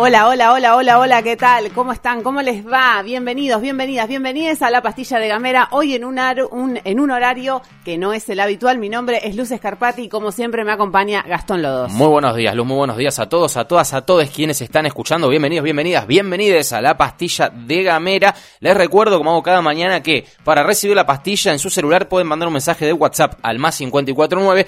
Hola, hola, hola, hola, hola, ¿qué tal? ¿Cómo están? ¿Cómo les va? Bienvenidos, bienvenidas, bienvenidas a la pastilla de Gamera. Hoy en un, un, en un horario que no es el habitual. Mi nombre es Luz Escarpati y como siempre me acompaña Gastón Lodos. Muy buenos días, Luz, muy buenos días a todos, a todas, a todos quienes están escuchando. Bienvenidos, bienvenidas, bienvenidos a la pastilla de Gamera. Les recuerdo, como hago cada mañana, que para recibir la pastilla en su celular pueden mandar un mensaje de WhatsApp al más 549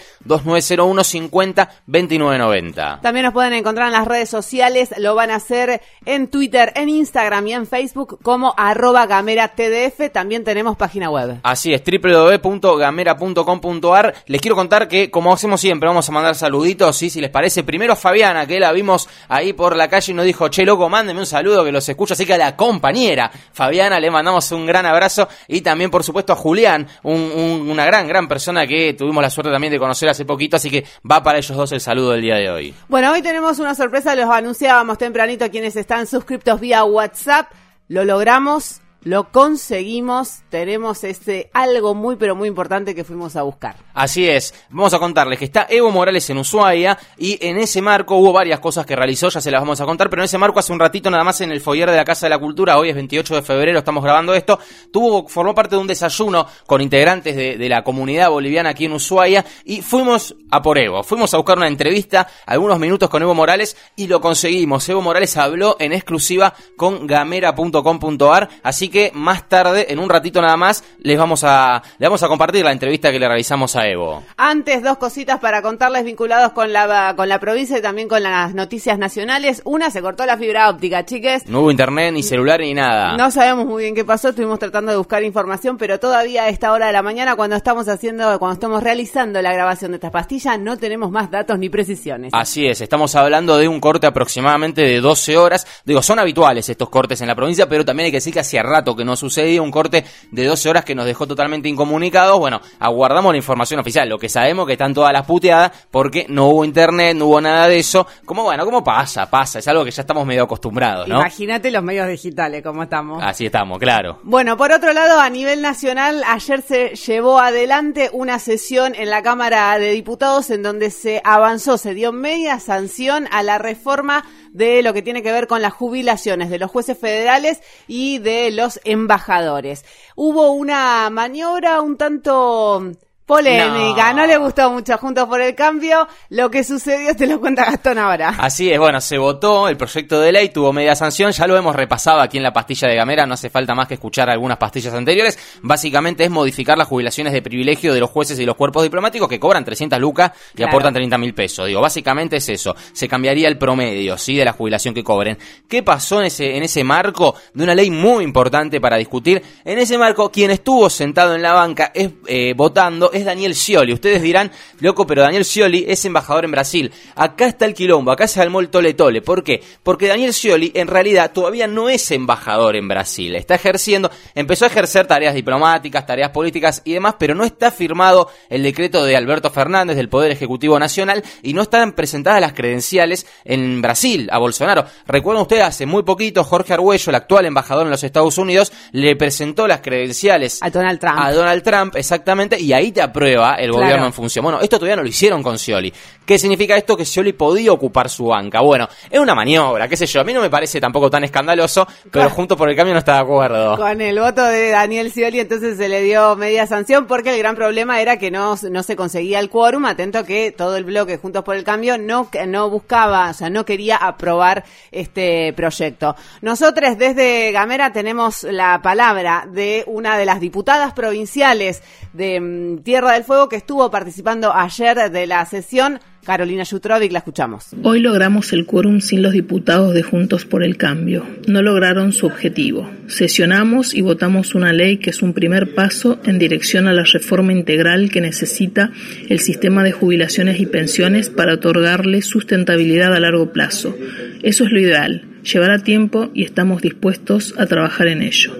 50 2990. También nos pueden encontrar en las redes sociales, lo van a hacer en Twitter, en Instagram y en Facebook como arroba gamera tdf. También tenemos página web. Así es, www.gamera.com.ar. Les quiero contar que, como hacemos siempre, vamos a mandar saluditos, ¿sí? si les parece. Primero a Fabiana, que la vimos ahí por la calle y nos dijo, che, loco, mándeme un saludo que los escucho. Así que a la compañera Fabiana le mandamos un gran abrazo. Y también, por supuesto, a Julián, una gran, gran persona que tuvimos la suerte también de conocer hace poquito. Así que va para ellos dos el saludo del día de hoy. Bueno, hoy tenemos una sorpresa, los anunciábamos tempranito quienes están suscriptos vía WhatsApp. Lo logramos lo conseguimos, tenemos este algo muy pero muy importante que fuimos a buscar. Así es, vamos a contarles que está Evo Morales en Ushuaia y en ese marco hubo varias cosas que realizó, ya se las vamos a contar, pero en ese marco hace un ratito nada más en el foyer de la Casa de la Cultura, hoy es 28 de febrero, estamos grabando esto, tuvo, formó parte de un desayuno con integrantes de, la comunidad boliviana aquí en Ushuaia y fuimos a por Evo, fuimos a buscar una entrevista, algunos minutos con Evo Morales y lo conseguimos. Evo Morales habló en exclusiva con gamera.com.ar, así que más tarde, en un ratito nada más, les vamos a, les vamos a compartir la entrevista que le realizamos a Evo. Antes, dos cositas para contarles vinculados con la, con la provincia y también con las noticias nacionales. Una, se cortó la fibra óptica, chiques. No hubo internet, ni celular, ni nada. No sabemos muy bien qué pasó, estuvimos tratando de buscar información, pero todavía a esta hora de la mañana, cuando estamos haciendo, cuando estamos realizando la grabación de esta pastilla, no tenemos más datos ni precisiones. Así es, estamos hablando de un corte aproximadamente de 12 horas. Digo, son habituales estos cortes en la provincia, pero también hay que decir que hacía rato que no sucedía un corte de 12 horas que nos dejó totalmente incomunicados. Bueno, aguardamos la información oficial. Lo que sabemos que están todas las puteadas porque no hubo internet, no hubo nada de eso. Como bueno, como pasa, pasa. Es algo que ya estamos medio acostumbrados, ¿no? Imagínate los medios digitales, como estamos. Así estamos, claro. Bueno, por otro lado, a nivel nacional, ayer se llevó adelante una sesión en la Cámara de Diputados en donde se avanzó, se dio media sanción a la reforma de lo que tiene que ver con las jubilaciones de los jueces federales y de los embajadores. Hubo una maniobra un tanto Polémica, no. le gustó mucho Juntos por el Cambio. Lo que sucedió te lo cuenta Gastón ahora. Así es, bueno, se votó el proyecto de ley, tuvo media sanción, ya lo hemos repasado aquí en la pastilla de Gamera, no hace falta más que escuchar algunas pastillas anteriores. Básicamente es modificar las jubilaciones de privilegio de los jueces y los cuerpos diplomáticos que cobran 300 lucas y aportan 30 mil pesos. Digo, básicamente es eso, se cambiaría el promedio, ¿sí? De la jubilación que cobren. ¿Qué pasó en ese, en ese marco de una ley muy importante para discutir? En ese marco, quien estuvo sentado en la banca es, eh, votando Daniel Scioli. Ustedes dirán, loco, pero Daniel Scioli es embajador en Brasil. Acá está el quilombo, acá se armó el tole tole. ¿Por qué? Porque Daniel Scioli en realidad todavía no es embajador en Brasil. Está ejerciendo, empezó a ejercer tareas diplomáticas, tareas políticas y demás, pero no está firmado el decreto de Alberto Fernández del Poder Ejecutivo Nacional y no están presentadas las credenciales en Brasil a Bolsonaro. Recuerden ustedes, hace muy poquito, Jorge Arguello, el actual embajador en los Estados Unidos, le presentó las credenciales a Donald Trump. A Donald Trump, exactamente, y ahí te prueba el gobierno en función. Bueno, esto todavía no lo hicieron con Scioli. ¿Qué significa esto? Que Scioli podía ocupar su banca. Bueno, es una maniobra, qué sé yo. A mí no me parece tampoco tan escandaloso, pero junto por el cambio no está de acuerdo. Con el voto de Daniel Scioli, entonces se le dio media sanción porque el gran problema era que no, no se conseguía el quórum. Atento que todo el bloque Juntos por el Cambio no, no buscaba, o sea, no quería aprobar este proyecto. Nosotros desde Gamera tenemos la palabra de una de las diputadas provinciales de mm, Tierra del Fuego que estuvo participando ayer de la sesión. Carolina Jutrovic, la escuchamos. Hoy logramos el quórum sin los diputados de Juntos por el Cambio. No lograron su objetivo. Sesionamos y votamos una ley que es un primer paso en dirección a la reforma integral que necesita el sistema de jubilaciones y pensiones para otorgarle sustentabilidad a largo plazo. Eso es lo ideal. Llevará tiempo y estamos dispuestos a trabajar en ello.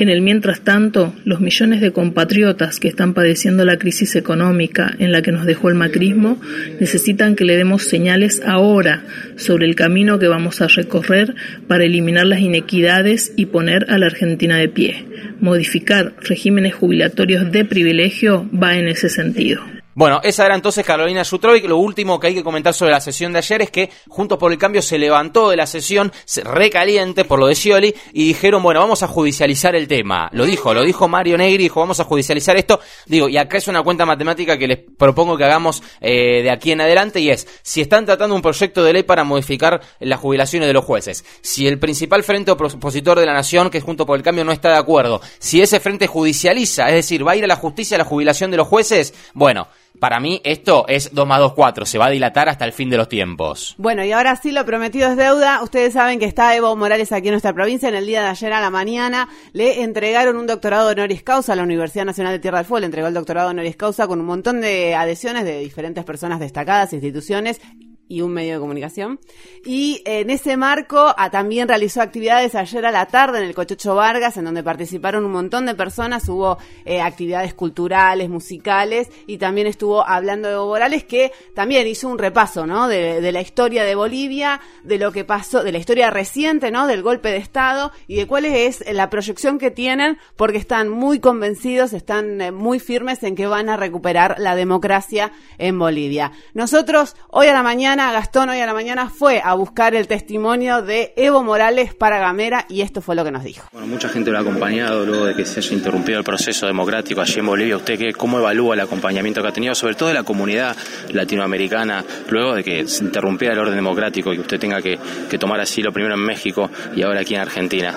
En el mientras tanto, los millones de compatriotas que están padeciendo la crisis económica en la que nos dejó el macrismo necesitan que le demos señales ahora sobre el camino que vamos a recorrer para eliminar las inequidades y poner a la Argentina de pie. Modificar regímenes jubilatorios de privilegio va en ese sentido. Bueno, esa era entonces Carolina Jutrovic. Lo último que hay que comentar sobre la sesión de ayer es que Juntos por el Cambio se levantó de la sesión recaliente por lo de Scioli y dijeron, bueno, vamos a judicializar el tema. Lo dijo, lo dijo Mario Negri, dijo, vamos a judicializar esto. Digo, y acá es una cuenta matemática que les propongo que hagamos eh, de aquí en adelante y es, si están tratando un proyecto de ley para modificar las jubilaciones de los jueces, si el principal frente opositor de la nación, que es Juntos por el Cambio, no está de acuerdo, si ese frente judicializa, es decir, va a ir a la justicia la jubilación de los jueces, bueno, para mí esto es 2 más 2, 4, se va a dilatar hasta el fin de los tiempos. Bueno, y ahora sí, lo prometido es deuda. Ustedes saben que está Evo Morales aquí en nuestra provincia. En el día de ayer a la mañana le entregaron un doctorado honoris causa a la Universidad Nacional de Tierra del Fuego. Le entregó el doctorado honoris causa con un montón de adhesiones de diferentes personas destacadas, instituciones y un medio de comunicación. Y en ese marco a, también realizó actividades ayer a la tarde en el Cochocho Vargas, en donde participaron un montón de personas, hubo eh, actividades culturales, musicales, y también estuvo hablando de Evo Morales, que también hizo un repaso, ¿no? De, de, la historia de Bolivia, de lo que pasó, de la historia reciente, ¿no? Del golpe de Estado, y de cuál es la proyección que tienen, porque están muy convencidos, están eh, muy firmes en que van a recuperar la democracia en Bolivia. Nosotros, hoy a la mañana, Gastón hoy a la mañana fue a buscar el testimonio de Evo Morales para Gamera y esto fue lo que nos dijo. Bueno, mucha gente lo ha acompañado luego de que se haya interrumpido el proceso democrático allí en Bolivia. ¿Usted qué, cómo evalúa el acompañamiento que ha tenido, sobre todo de la comunidad latinoamericana, luego de que se interrumpiera el orden democrático y que usted tenga que, que tomar asilo primero en México y ahora aquí en Argentina?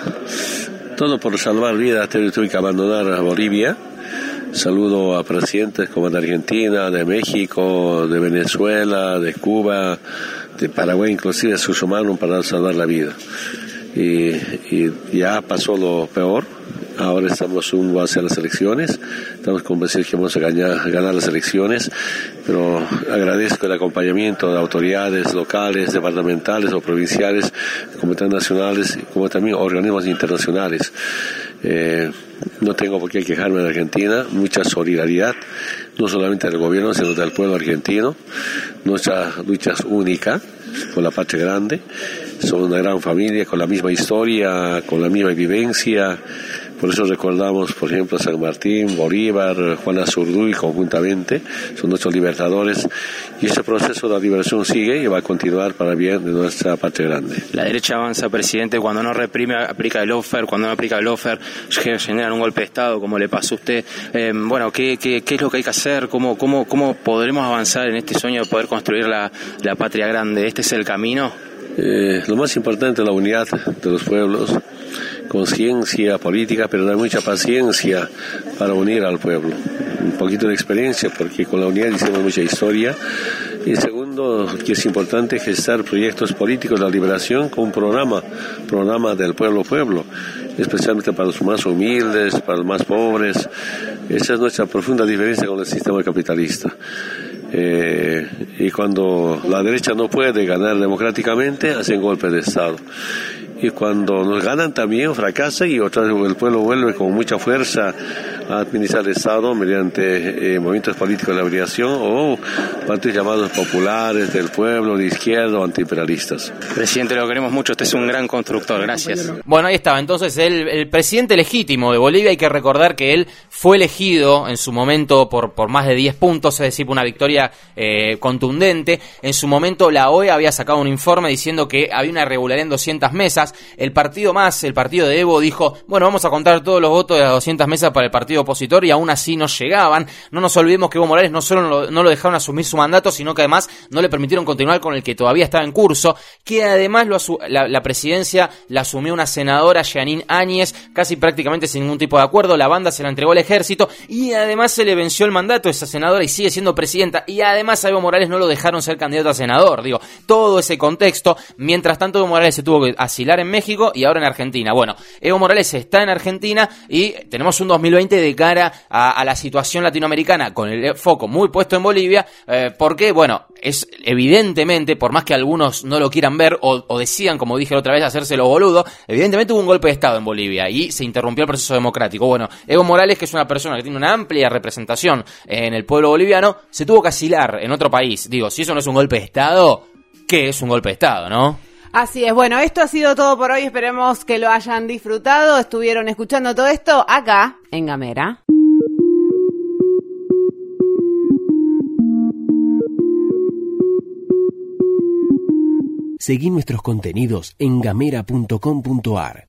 Todo por salvar vidas, tuve que abandonar a Bolivia Saludo a presidentes como de Argentina, de México, de Venezuela, de Cuba, de Paraguay, inclusive se sumaron para salvar la vida. Y, ya pasó lo peor. Ahora estamos rumbo hacia las elecciones. Estamos convencidos que vamos a ganar, las elecciones. Pero agradezco el acompañamiento de autoridades locales, departamentales o provinciales, como nacionales, como también organismos internacionales. Eh, no tengo por qué quejarme de Argentina, mucha solidaridad, no solamente del gobierno, sino del pueblo argentino. Nuestra lucha es única con la patria grande, somos una gran familia con la misma historia, con la misma vivencia, por eso recordamos, por ejemplo, a San Martín, Bolívar, Juana Zurduy conjuntamente, son nuestros libertadores, y ese proceso de liberación sigue y va a continuar para bien de nuestra patria grande. La derecha avanza, presidente, cuando no reprime, aplica el offer, cuando no aplica el offer, generan un golpe de Estado, como le pasó a usted. Eh, bueno, ¿qué, ¿qué, qué, es lo que hay que hacer? ¿Cómo, cómo, ¿Cómo podremos avanzar en este sueño de poder construir la patria grande? ¿Este es el camino? Eh, lo más importante es la unidad de los pueblos, conciencia política, pero hay mucha paciencia para unir al pueblo. Un poquito de experiencia, porque con la unidad hicimos mucha historia. Y segundo, que es importante gestar proyectos políticos de la liberación con un programa, programa del pueblo-pueblo, especialmente para los más humildes, para los más pobres. Esa es nuestra profunda diferencia con el sistema capitalista. Eh, y cuando la derecha no puede ganar democráticamente, hacen golpe de Estado. Y cuando nos ganan también fracasa y otra vez el pueblo vuelve con mucha fuerza a administrar el Estado mediante eh, movimientos políticos de la liberación o partidos llamados populares del pueblo, de izquierda o antiimperialistas. Presidente, lo queremos mucho, usted es un gran constructor, gracias. Bueno, ahí estaba, entonces el, el presidente legítimo de Bolivia, hay que recordar que él fue elegido en su momento por, por más de 10 puntos, es decir, una victoria eh, contundente. En su momento la OEA había sacado un informe diciendo que había una irregularidad en 200 mesas, el partido más, el partido de Evo, dijo, bueno, vamos a contar todos los votos de las 200 mesas para el partido opositor y aún así no llegaban. No nos olvidemos que Evo Morales no solo no lo dejaron asumir su mandato, sino que además no le permitieron continuar con el que todavía estaba en curso, que además lo la, la, presidencia la asumió una senadora, Janine Áñez, casi prácticamente sin ningún tipo de acuerdo, la banda se la entregó al ejército y además se le venció el mandato a esa senadora y sigue siendo presidenta y además a Evo Morales no lo dejaron ser candidato a senador, digo, todo ese contexto, mientras tanto Evo Morales se tuvo que asilar en México y ahora en Argentina. Bueno, Evo Morales está en Argentina y tenemos un 2020 de cara a, la situación latinoamericana con el foco muy puesto en Bolivia, eh, porque, bueno, es evidentemente, por más que algunos no lo quieran ver o, o decían, como dije la otra vez, hacérselo boludo, evidentemente hubo un golpe de Estado en Bolivia y se interrumpió el proceso democrático. Bueno, Evo Morales, que es una persona que tiene una amplia representación en el pueblo boliviano, se tuvo que asilar en otro país. Digo, si eso no es un golpe de Estado, ¿qué es un golpe de Estado, no? Así es, bueno, esto ha sido todo por hoy, esperemos que lo hayan disfrutado, estuvieron escuchando todo esto acá en Gamera. Seguí nuestros contenidos en gamera.com.ar.